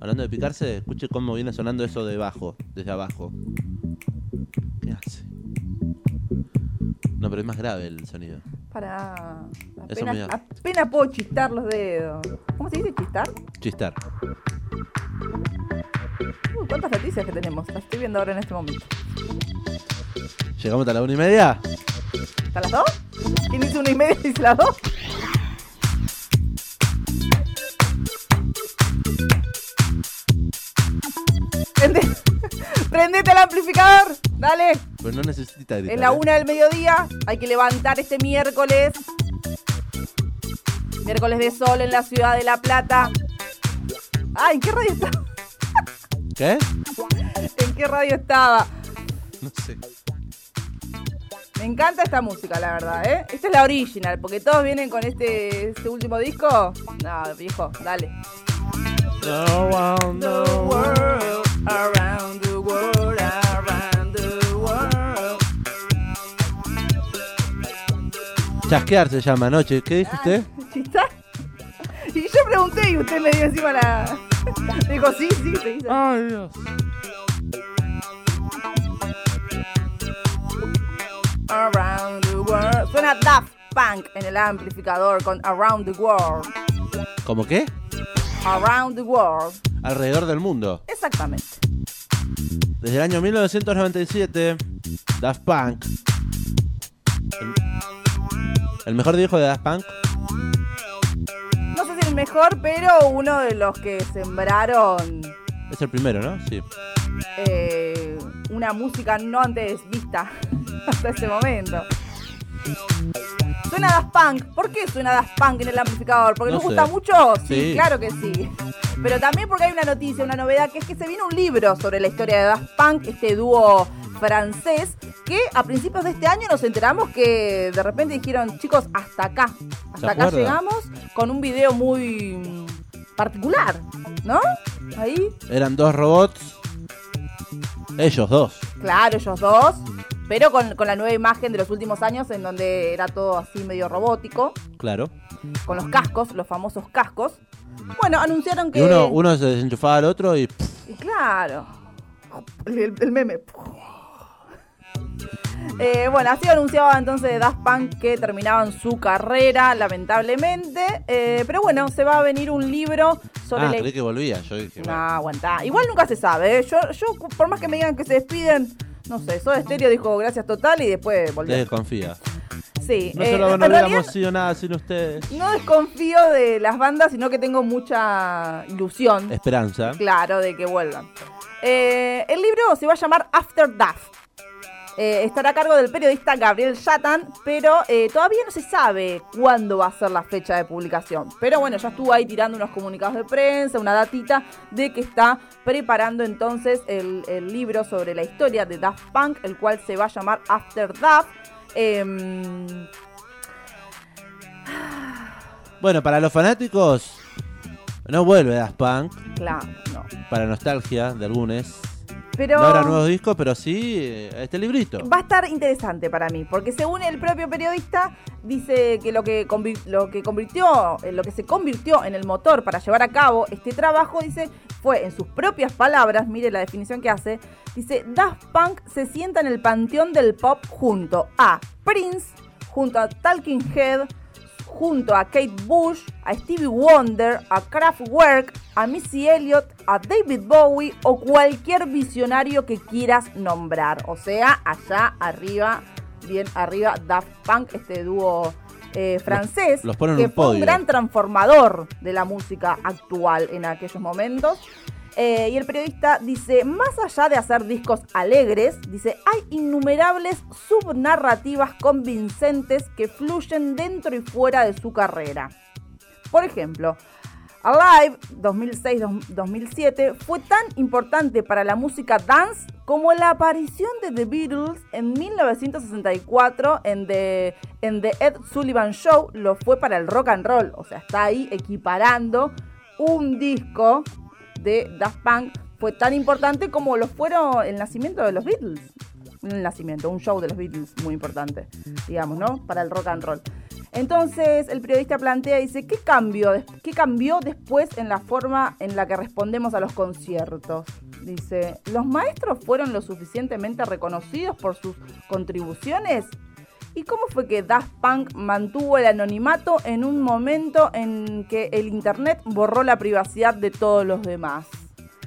Hablando de picarse, escuche cómo viene sonando eso de abajo, desde abajo. ¿Qué hace? No, pero es más grave el sonido. Para. Apenas, apenas puedo chistar los dedos. ¿Cómo se dice chistar? Chistar. Uy, ¿Cuántas noticias que tenemos? Las estoy viendo ahora en este momento. ¿Llegamos a la una y media? ¿Hasta las dos? ¿Quién dice una y media y dice las dos? Prendete el amplificador, dale. Pero no necesita gritar. Es la ¿eh? una del mediodía, hay que levantar este miércoles. Miércoles de sol en la ciudad de La Plata. Ah, ¿en qué radio estaba? ¿Qué? ¿En qué radio estaba? No sé. Me encanta esta música, la verdad, ¿eh? Esta es la original, porque todos vienen con este, este último disco. No, viejo, dale. Around the world. Chasquear se llama anoche. ¿Qué dijo usted? ¿Chistar? Y yo pregunté y usted me dio encima la... Dijo, sí, sí, te dice. Ay, Dios. Around the world. Suena Daft Punk en el amplificador con Around the World. ¿Cómo qué? Around the World. Alrededor del mundo. Exactamente. Desde el año 1997, Daft Punk. El, mejor disco de Daft Punk. No sé si el mejor, pero uno de los que sembraron Es el primero, ¿no? Sí. eh, una música no antes vista hasta ese momento. Suena Daft Punk. ¿Por qué suena Daft Punk en el amplificador? ¿Porque No nos gusta mucho? Sí, Sí. claro que sí. Pero también porque hay una noticia, una novedad, que es que se viene un libro sobre la historia de Daft Punk, este dúo francés, que a principios de este año nos enteramos que de repente dijeron, chicos, hasta acá. Hasta acá llegamos con un video muy particular, ¿no? Ahí, Eran dos robots. Ellos dos. Claro, ellos dos. Pero con, con la nueva imagen de los últimos años, en donde era todo así medio robótico, Claro. con los cascos, los famosos cascos. Bueno, anunciaron que. Y uno, uno se desenchufaba al otro y. Y claro. El meme. Eh, bueno, así anunciaba entonces Daft Punk que terminaban su carrera, lamentablemente. Eh, pero bueno, se va a venir un libro sobre ah, la creí que volvía. Yo dije, No, bueno, aguantá. Igual nunca se sabe. ¿eh? Yo, yo, por más que me digan que se despiden, no sé, Soda Stereo dijo gracias total y después volvió. desconfía. Sí, No eh, no hubiéramos sido nada sin ustedes. no desconfío de las bandas, sino que tengo mucha ilusión, Esperanza. claro, de que vuelvan. Eh, el libro se va a llamar After Daft. Eh, estará a cargo del periodista Gabriel Shatan, pero eh, todavía no se sabe cuándo va a ser la fecha de publicación. Pero bueno, ya estuvo ahí tirando unos comunicados de prensa, una datita de que está preparando entonces el, el libro sobre la historia de Daft Punk, el cual se va a llamar After Daft. Em, Bueno, para los fanáticos, no vuelve Daft Punk. claro, no. Para nostalgia de algunos. Pero No habrá nuevos discos, pero sí eh, este librito. va a estar interesante para mí, porque según el propio periodista, dice que lo que, lo que convirtió, eh, lo que se convirtió en el motor para llevar a cabo este trabajo, dice, fue en sus propias palabras, mire la definición que hace, dice, Daft Punk se sienta en el panteón del pop junto a Prince, junto a Talking Head, junto a Kate Bush, a Stevie Wonder, a Kraftwerk, a Missy Elliott, a David Bowie o cualquier visionario que quieras nombrar. O sea, allá arriba, bien arriba, Daft Punk, este dúo eh, francés, los ponen en que un fue un gran transformador de la música actual en aquellos momentos. Eh, y el periodista dice, más allá de hacer discos alegres, dice, hay innumerables subnarrativas convincentes que fluyen dentro y fuera de su carrera. Por ejemplo, Alive 2006-2007 fue tan importante para la música dance como la aparición de The Beatles en 1964 en The, en The Ed Sullivan Show lo fue para el rock and roll. O sea, está ahí equiparando un disco de Daft Punk fue tan importante como lo fueron el nacimiento de los Beatles. El nacimiento, un show de los Beatles muy importante, digamos, ¿no? Para el rock and roll. Entonces el periodista plantea, dice, ¿qué cambió, ¿qué cambió después en la forma en la que respondemos a los conciertos? Dice, ¿los maestros fueron lo suficientemente reconocidos por sus contribuciones? ¿Y cómo fue que Daft Punk mantuvo el anonimato en un momento en que el Internet borró la privacidad de todos los demás?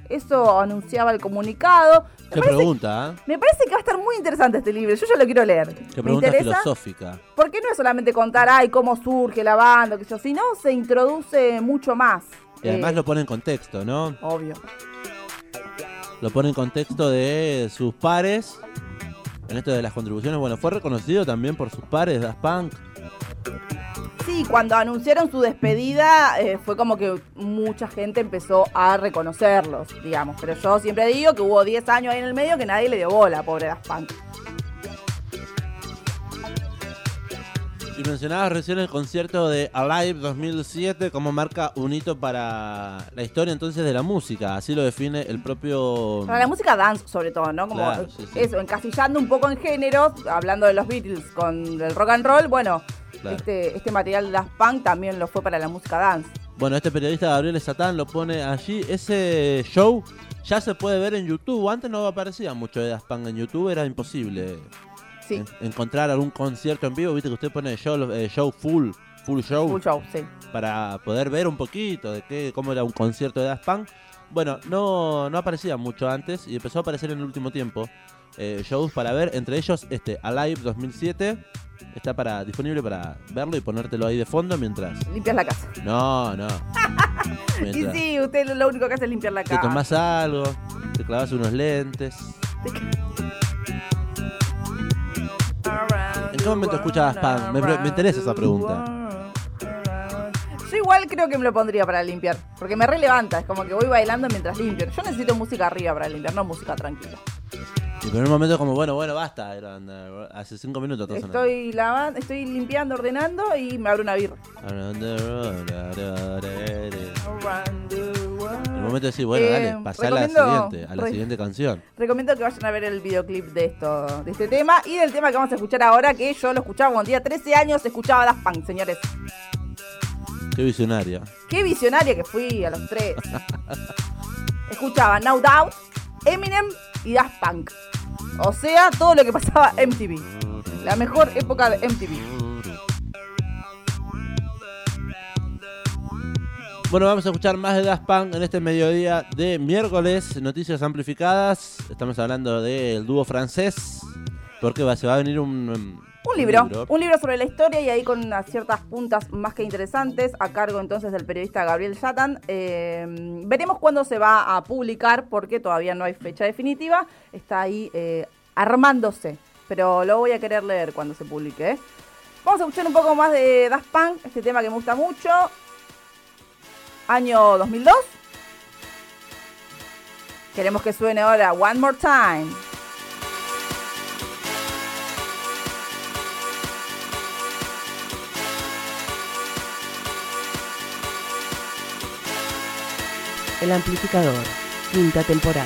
Eso anunciaba el comunicado. Qué pregunta, ¿eh? Me parece que va a estar muy interesante este libro. Yo ya lo quiero leer. Qué pregunta filosófica. Porque no es solamente contar, ay, cómo surge la banda, que yo, sino se introduce mucho más. Y además eh, lo pone en contexto, ¿no? Obvio. Lo pone en contexto de sus pares. En esto de las contribuciones, bueno, fue reconocido también por sus pares, Daft Punk. Sí, cuando anunciaron su despedida eh, fue como que mucha gente empezó a reconocerlos, digamos. Pero yo siempre digo que hubo 10 años ahí en el medio que nadie le dio bola, pobre Daft Punk. Y mencionabas recién el concierto de Alive 2007 como marca un hito para la historia entonces de la música, así lo define el propio... Para la música dance sobre todo, ¿no? Como eso, encasillando un poco en géneros, hablando de los Beatles con el rock and roll, bueno, este, este material de Daft Punk también lo fue para la música dance. Bueno, este periodista Gabriel Satán lo pone allí. Ese show ya se puede ver en YouTube. Antes no aparecía mucho de Daft Punk en YouTube, era imposible encontrar algún concierto en vivo. Viste que usted pone show, eh, show full, full show. Full show, sí. Para poder ver un poquito de qué, cómo era un concierto de Daft Punk. Bueno, no, no aparecía mucho antes y empezó a aparecer en el último tiempo. Eh, shows para ver, entre ellos este Alive 2007 está para disponible para verlo y ponértelo ahí de fondo mientras limpias la casa. No, no. y sí, usted lo único que hace es limpiar la casa. Te tomás algo, te clavas unos lentes. Qué momento escuchabas pan? Me, me interesa esa pregunta. Yo igual creo que me lo pondría para limpiar, porque me relevanta, es como que voy bailando mientras limpio. Yo necesito música arriba para limpiar, no música tranquila. Y en un momento como, bueno, bueno, basta. hace cinco minutos Estoy lavando, estoy limpiando, ordenando y me abro una birra. En el momento de decir, bueno, dale, eh, pasá a la siguiente, a la siguiente canción. Recomiendo que vayan a ver el videoclip de esto, de este tema y del tema que vamos a escuchar ahora, que yo lo escuchaba cuando tenía 13 años, escuchaba Daft Punk, señores. Qué visionaria. Qué visionaria que fui a los tres. escuchaba No Doubt, Eminem y Daft Punk. O sea, todo lo que pasaba MTV. La mejor época de MTV. Bueno, vamos a escuchar más de Daft Punk en este mediodía de miércoles. Noticias amplificadas. Estamos hablando del dúo francés. Porque se va a venir un, un libro, un libro sobre la historia y ahí con ciertas puntas más que interesantes a cargo entonces del periodista Gabriel Satan. Eh, veremos cuándo se va a publicar porque todavía no hay fecha definitiva. Está ahí eh, armándose, pero lo voy a querer leer cuando se publique. ¿eh? Vamos a escuchar un poco más de Daft Punk, este tema que me gusta mucho. Año 2002. Queremos que suene ahora One More Time. El amplificador, quinta temporada.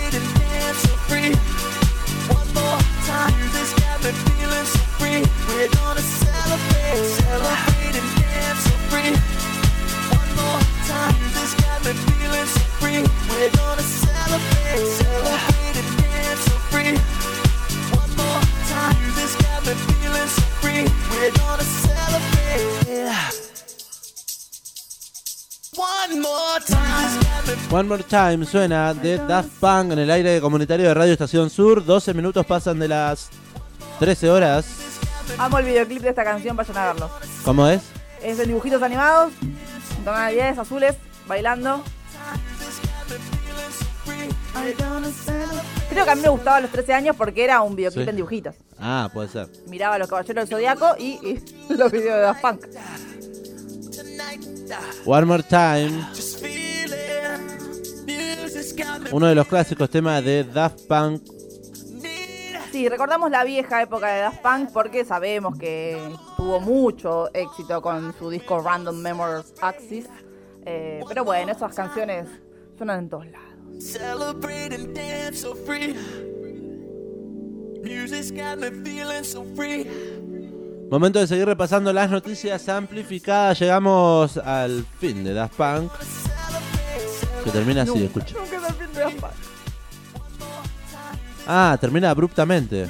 One More Time suena de Daft Punk en el aire comunitario de Radio Estación Sur. 12 minutos pasan de las 13 horas. Amo el videoclip de esta canción, vayan a verlo. ¿Cómo es? Es de dibujitos animados, tonalidades azules, bailando. Creo que a mí me gustaba a los 13 años porque era un videoclip Sí. en dibujitos. Ah, puede ser. Miraba a los caballeros del zodiaco y, y los videos de Daft Punk. One More Time, uno de los clásicos temas de Daft Punk. Sí, recordamos la vieja época de Daft Punk porque sabemos que tuvo mucho éxito con su disco Random Memories Axis. Eh, pero bueno, esas canciones suenan en todos lados. Celebrate and dance so free. Music's got me feeling so free. Momento de seguir repasando las noticias amplificadas. Llegamos al fin de Daft Punk. Que termina así, escucha. Nunca es el fin de Daft Punk. Ah, termina abruptamente.